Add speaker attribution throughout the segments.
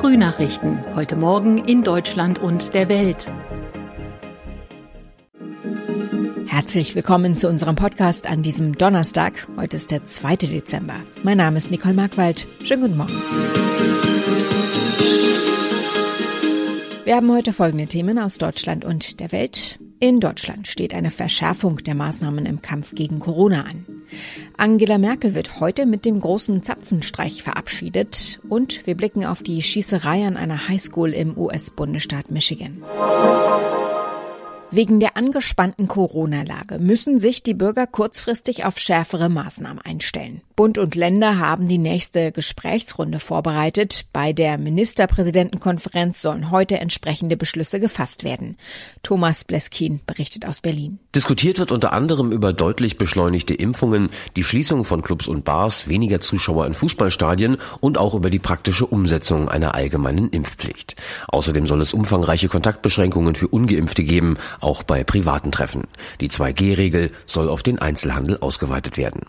Speaker 1: Frühnachrichten. Heute Morgen in Deutschland und der Welt.
Speaker 2: Herzlich willkommen zu unserem Podcast an diesem Donnerstag. Heute ist der 2. Dezember. Mein Name ist Nicole Markwald. Schönen guten Morgen. Wir haben heute folgende Themen aus Deutschland und der Welt. In Deutschland steht eine Verschärfung der Maßnahmen im Kampf gegen Corona an. Angela Merkel wird heute mit dem großen Zapfenstreich verabschiedet und wir blicken auf die Schießerei an einer Highschool im US-Bundesstaat Michigan. Wegen der angespannten Corona-Lage müssen sich die Bürger kurzfristig auf schärfere Maßnahmen einstellen. Bund und Länder haben die nächste Gesprächsrunde vorbereitet. Bei der Ministerpräsidentenkonferenz sollen heute entsprechende Beschlüsse gefasst werden. Thomas Bleskin berichtet aus Berlin.
Speaker 3: Diskutiert wird unter anderem über deutlich beschleunigte Impfungen, die Schließung von Clubs und Bars, weniger Zuschauer in Fußballstadien und auch über die praktische Umsetzung einer allgemeinen Impfpflicht. Außerdem soll es umfangreiche Kontaktbeschränkungen für Ungeimpfte geben, auch bei privaten Treffen. Die 2G-Regel soll auf den Einzelhandel ausgeweitet werden.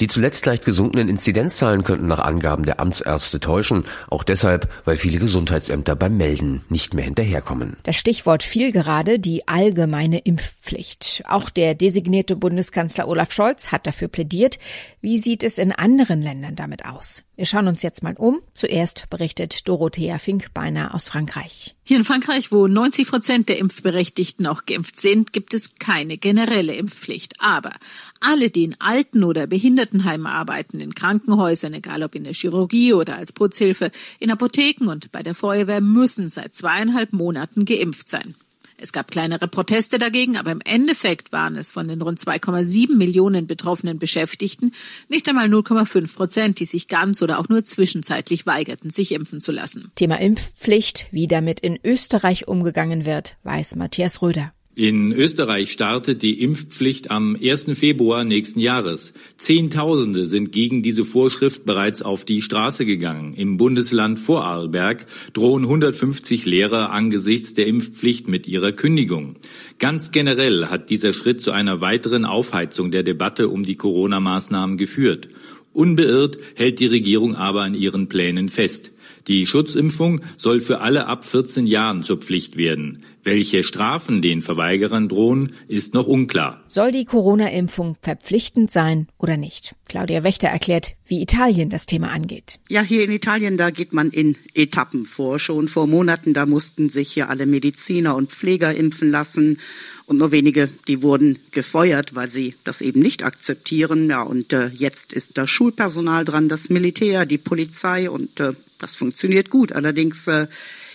Speaker 3: Die zuletzt leicht gesunkenen Inzidenzzahlen könnten nach Angaben der Amtsärzte täuschen, auch deshalb, weil viele Gesundheitsämter beim Melden nicht mehr hinterherkommen.
Speaker 2: Das Stichwort fiel gerade die allgemeine Impfpflicht. Auch der designierte Bundeskanzler Olaf Scholz hat dafür plädiert. Wie sieht es in anderen Ländern damit aus? Wir schauen uns jetzt mal um. Zuerst berichtet Dorothea Finkbeiner aus Frankreich.
Speaker 4: Hier in Frankreich, wo 90 Prozent der Impfberechtigten auch geimpft sind, gibt es keine generelle Impfpflicht. Aber alle, die in Alten- oder Behindertenheimen arbeiten, in Krankenhäusern, egal ob in der Chirurgie oder als Putzhilfe, in Apotheken und bei der Feuerwehr, müssen seit zweieinhalb Monaten geimpft sein. Es gab kleinere Proteste dagegen, aber im Endeffekt waren es von den rund 2,7 Millionen betroffenen Beschäftigten nicht einmal 0,5 Prozent, die sich ganz oder auch nur zwischenzeitlich weigerten, sich impfen zu lassen.
Speaker 2: Thema Impfpflicht, wie damit in Österreich umgegangen wird, weiß Matthias Röder.
Speaker 5: In Österreich startet die Impfpflicht am 1. Februar nächsten Jahres. Zehntausende sind gegen diese Vorschrift bereits auf die Straße gegangen. Im Bundesland Vorarlberg drohen 150 Lehrer angesichts der Impfpflicht mit ihrer Kündigung. Ganz generell hat dieser Schritt zu einer weiteren Aufheizung der Debatte um die Corona-Maßnahmen geführt. Unbeirrt hält die Regierung aber an ihren Plänen fest. Die Schutzimpfung soll für alle ab 14 Jahren zur Pflicht werden. Welche Strafen den Verweigerern drohen, ist noch unklar.
Speaker 2: Soll die Corona-Impfung verpflichtend sein oder nicht? Claudia Wächter erklärt, wie Italien das Thema angeht.
Speaker 6: Ja, hier in Italien, da geht man in Etappen vor. Schon vor Monaten, da mussten sich hier alle Mediziner und Pfleger impfen lassen. Und nur wenige, die wurden gefeuert, weil sie das eben nicht akzeptieren. Ja, und äh, jetzt ist das Schulpersonal dran, das Militär, die Polizei und äh, das funktioniert gut. Allerdings äh,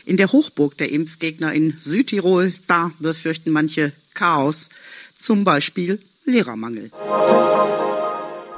Speaker 6: in der Hochburg der Impfgegner in Südtirol, da befürchten manche Chaos, zum Beispiel Lehrermangel.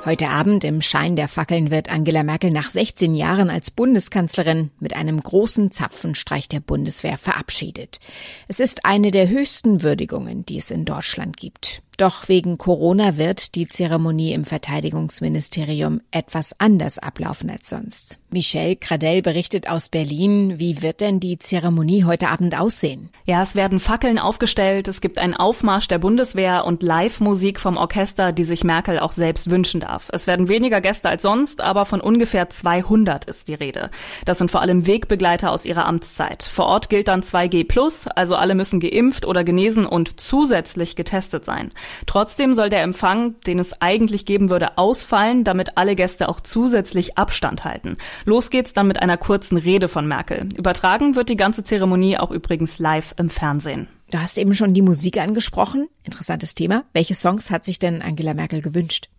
Speaker 2: Heute Abend im Schein der Fackeln wird Angela Merkel nach 16 Jahren als Bundeskanzlerin mit einem großen Zapfenstreich der Bundeswehr verabschiedet. Es ist eine der höchsten Würdigungen, die es in Deutschland gibt. Doch wegen Corona wird die Zeremonie im Verteidigungsministerium etwas anders ablaufen als sonst. Michelle Cradell berichtet aus Berlin. Wie wird denn die Zeremonie heute Abend aussehen?
Speaker 7: Ja, es werden Fackeln aufgestellt, es gibt einen Aufmarsch der Bundeswehr und Live-Musik vom Orchester, die sich Merkel auch selbst wünschen darf. Es werden weniger Gäste als sonst, aber von ungefähr 200 ist die Rede. Das sind vor allem Wegbegleiter aus ihrer Amtszeit. Vor Ort gilt dann 2G+, also alle müssen geimpft oder genesen und zusätzlich getestet sein. Trotzdem soll der Empfang, den es eigentlich geben würde, ausfallen, damit alle Gäste auch zusätzlich Abstand halten. Los geht's dann mit einer kurzen Rede von Merkel. Übertragen wird die ganze Zeremonie auch übrigens live im Fernsehen.
Speaker 2: Du hast eben schon die Musik angesprochen. Interessantes Thema. Welche Songs hat sich denn Angela Merkel gewünscht?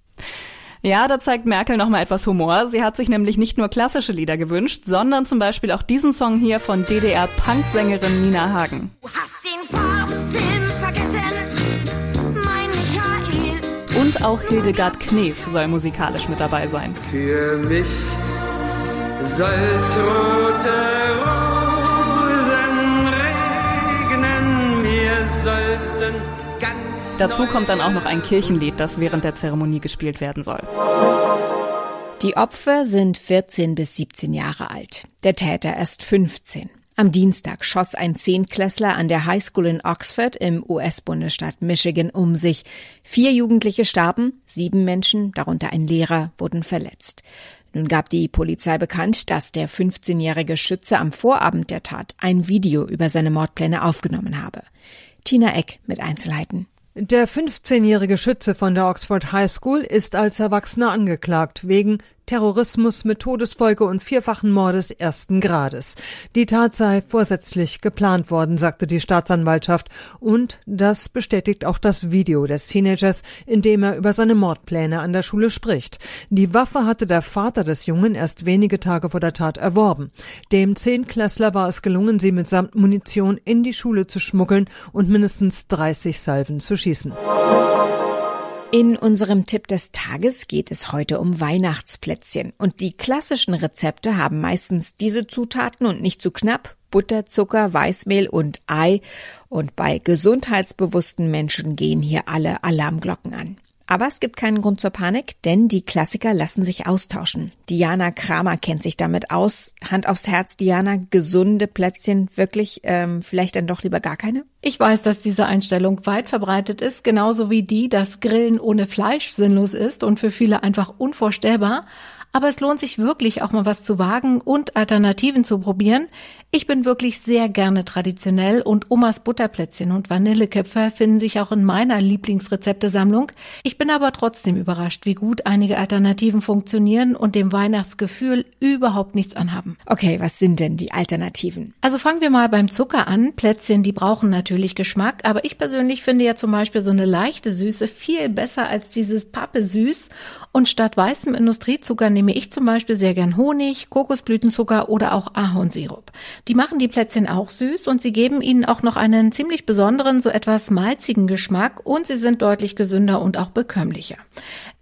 Speaker 7: Ja, da zeigt Merkel noch mal etwas Humor. Sie hat sich nämlich nicht nur klassische Lieder gewünscht, sondern zum Beispiel auch diesen Song hier von DDR-Punksängerin Nina Hagen. Du hast den Farbfilm Und auch Hildegard Knef soll musikalisch mit dabei sein.
Speaker 8: Für mich soll tote Rosen regnen, wir sollten ganz
Speaker 7: Dazu kommt dann auch noch ein Kirchenlied, das während der Zeremonie gespielt werden soll.
Speaker 2: Die Opfer sind 14 bis 17 Jahre alt. Der Täter erst 15. Am Dienstag schoss ein Zehntklässler an der High School in Oxford im US-Bundesstaat Michigan um sich. Vier Jugendliche starben, sieben Menschen, darunter ein Lehrer, wurden verletzt. Nun gab die Polizei bekannt, dass der 15-jährige Schütze am Vorabend der Tat ein Video über seine Mordpläne aufgenommen habe. Tina Eck mit Einzelheiten.
Speaker 9: Der 15-jährige Schütze von der Oxford High School ist als Erwachsener angeklagt wegen Terrorismus mit Todesfolge und vierfachen Mordes ersten Grades. Die Tat sei vorsätzlich geplant worden, sagte die Staatsanwaltschaft. Und das bestätigt auch das Video des Teenagers, in dem er über seine Mordpläne an der Schule spricht. Die Waffe hatte der Vater des Jungen erst wenige Tage vor der Tat erworben. Dem Zehnklässler war es gelungen, sie mitsamt Munition in die Schule zu schmuggeln und mindestens 30 Salven zu schießen.
Speaker 2: In unserem Tipp des Tages geht es heute um Weihnachtsplätzchen. Und die klassischen Rezepte haben meistens diese Zutaten und nicht zu knapp. Butter, Zucker, Weißmehl und Ei. Und bei gesundheitsbewussten Menschen gehen hier alle Alarmglocken an. Aber es gibt keinen Grund zur Panik, denn die Klassiker lassen sich austauschen. Diana Kramer kennt sich damit aus. Hand aufs Herz, Diana, gesunde Plätzchen, wirklich, ähm, vielleicht dann doch lieber gar keine?
Speaker 1: Ich weiß, dass diese Einstellung weit verbreitet ist, genauso wie die, dass Grillen ohne Fleisch sinnlos ist und für viele einfach unvorstellbar. Aber es lohnt sich wirklich auch mal was zu wagen und Alternativen zu probieren. Ich bin wirklich sehr gerne traditionell und Omas Butterplätzchen und Vanilleköpfe finden sich auch in meiner Lieblingsrezeptesammlung. Ich bin aber trotzdem überrascht, wie gut einige Alternativen funktionieren und dem Weihnachtsgefühl überhaupt nichts anhaben.
Speaker 2: Okay, was sind denn die Alternativen?
Speaker 1: Also fangen wir mal beim Zucker an. Plätzchen, die brauchen natürlich Geschmack, aber ich persönlich finde ja zum Beispiel so eine leichte Süße viel besser als dieses Pappe süß. Und statt weißem Industriezucker nehme ich zum Beispiel sehr gern Honig, Kokosblütenzucker oder auch Ahornsirup. Die machen die Plätzchen auch süß und sie geben ihnen auch noch einen ziemlich besonderen, so etwas malzigen Geschmack und sie sind deutlich gesünder und auch bekömmlicher.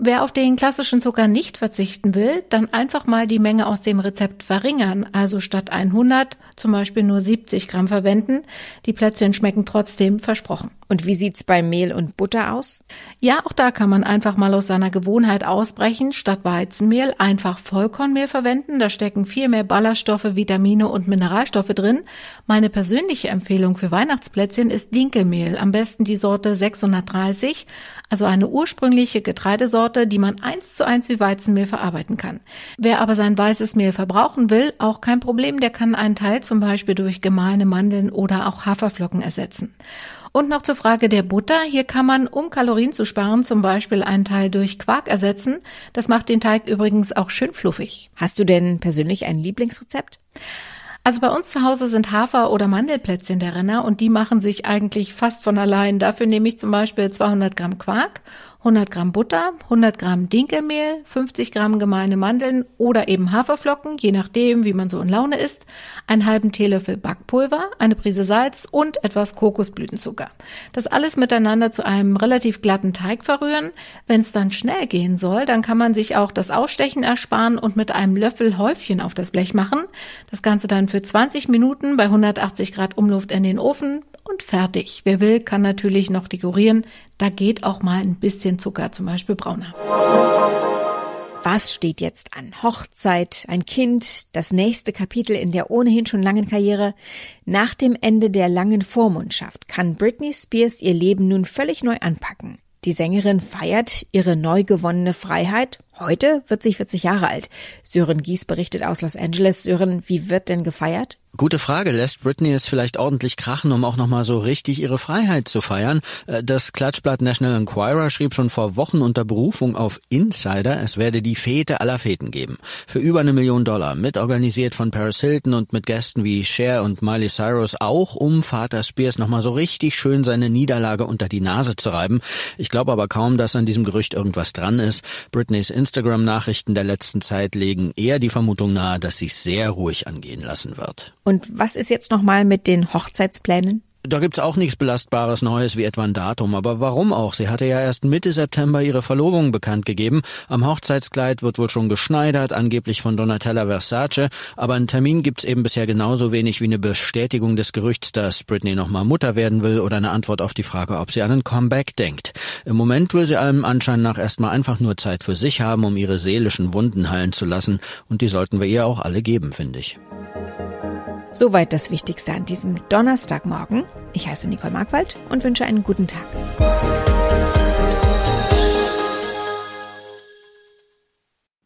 Speaker 1: Wer auf den klassischen Zucker nicht verzichten will, dann einfach mal die Menge aus dem Rezept verringern, also statt 100 zum Beispiel nur 70 Gramm verwenden. Die Plätzchen schmecken trotzdem versprochen.
Speaker 2: Und wie sieht's bei Mehl und Butter aus?
Speaker 1: Ja, auch da kann man einfach mal aus seiner Gewohnheit ausbrechen. Statt Weizenmehl einfach Vollkornmehl verwenden. Da stecken viel mehr Ballaststoffe, Vitamine und Mineralstoffe drin. Meine persönliche Empfehlung für Weihnachtsplätzchen ist Dinkelmehl. Am besten die Sorte 630, also eine ursprüngliche Getreidesorte, die man eins zu eins wie Weizenmehl verarbeiten kann. Wer aber sein weißes Mehl verbrauchen will, auch kein Problem, der kann einen Teil zum Beispiel durch gemahlene Mandeln oder auch Haferflocken ersetzen. Und noch zur Frage der Butter. Hier kann man, um Kalorien zu sparen, zum Beispiel einen Teil durch Quark ersetzen. Das macht den Teig übrigens auch schön fluffig.
Speaker 2: Hast du denn persönlich ein Lieblingsrezept?
Speaker 1: Also bei uns zu Hause sind Hafer- oder Mandelplätzchen der Renner und die machen sich eigentlich fast von allein. Dafür nehme ich zum Beispiel 200 Gramm Quark 100 Gramm Butter, 100 Gramm Dinkelmehl, 50 Gramm gemahlene Mandeln oder eben Haferflocken, je nachdem, wie man so in Laune ist, einen halben Teelöffel Backpulver, eine Prise Salz und etwas Kokosblütenzucker. Das alles miteinander zu einem relativ glatten Teig verrühren. Wenn es dann schnell gehen soll, dann kann man sich auch das Ausstechen ersparen und mit einem Löffel Häufchen auf das Blech machen. Das Ganze dann für 20 Minuten bei 180 Grad Umluft in den Ofen und fertig. Wer will, kann natürlich noch dekorieren. Da geht auch mal ein bisschen Zucker, zum Beispiel brauner.
Speaker 2: Was steht jetzt an? Hochzeit, ein Kind, das nächste Kapitel in der ohnehin schon langen Karriere. Nach dem Ende der langen Vormundschaft kann Britney Spears ihr Leben nun völlig neu anpacken. Die Sängerin feiert ihre neu gewonnene Freiheit. Heute wird sie 40 Jahre alt. Sören Gies berichtet aus Los Angeles. Sören, wie wird denn gefeiert?
Speaker 10: Gute Frage. Lässt Britney es vielleicht ordentlich krachen, um auch nochmal so richtig ihre Freiheit zu feiern? Äh, das Klatschblatt National Enquirer schrieb schon vor Wochen unter Berufung auf Insider, es werde die Fete aller Feten geben. Für über eine Million Dollar, mitorganisiert von Paris Hilton und mit Gästen wie Cher und Miley Cyrus, auch um Vater Spears nochmal so richtig schön seine Niederlage unter die Nase zu reiben. Ich glaube aber kaum, dass an diesem Gerücht irgendwas dran ist. Britneys Instagram-Nachrichten der letzten Zeit legen eher die Vermutung nahe, dass sie es sehr ruhig angehen lassen wird.
Speaker 2: Und was ist jetzt nochmal mit den Hochzeitsplänen?
Speaker 10: Da gibt's auch nichts Belastbares Neues wie etwa ein Datum, aber warum auch? Sie hatte ja erst Mitte September ihre Verlobung bekannt gegeben. Am Hochzeitskleid wird wohl schon geschneidert, angeblich von Donatella Versace, aber einen Termin gibt's eben bisher genauso wenig wie eine Bestätigung des Gerüchts, dass Britney nochmal Mutter werden will oder eine Antwort auf die Frage, ob sie an einen Comeback denkt. Im Moment will sie allem Anschein nach erstmal einfach nur Zeit für sich haben, um ihre seelischen Wunden heilen zu lassen, und die sollten wir ihr auch alle geben, finde ich.
Speaker 2: Soweit das Wichtigste an diesem Donnerstagmorgen. Ich heiße Nicole Markwald und wünsche einen guten Tag.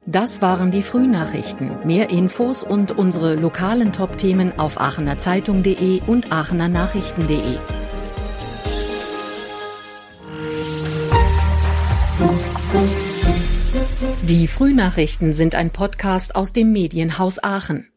Speaker 11: Das waren die Frühnachrichten. Mehr Infos und unsere lokalen Top-Themen auf aachenerzeitung.de und aachenernachrichten.de. Die Frühnachrichten sind ein Podcast aus dem Medienhaus Aachen.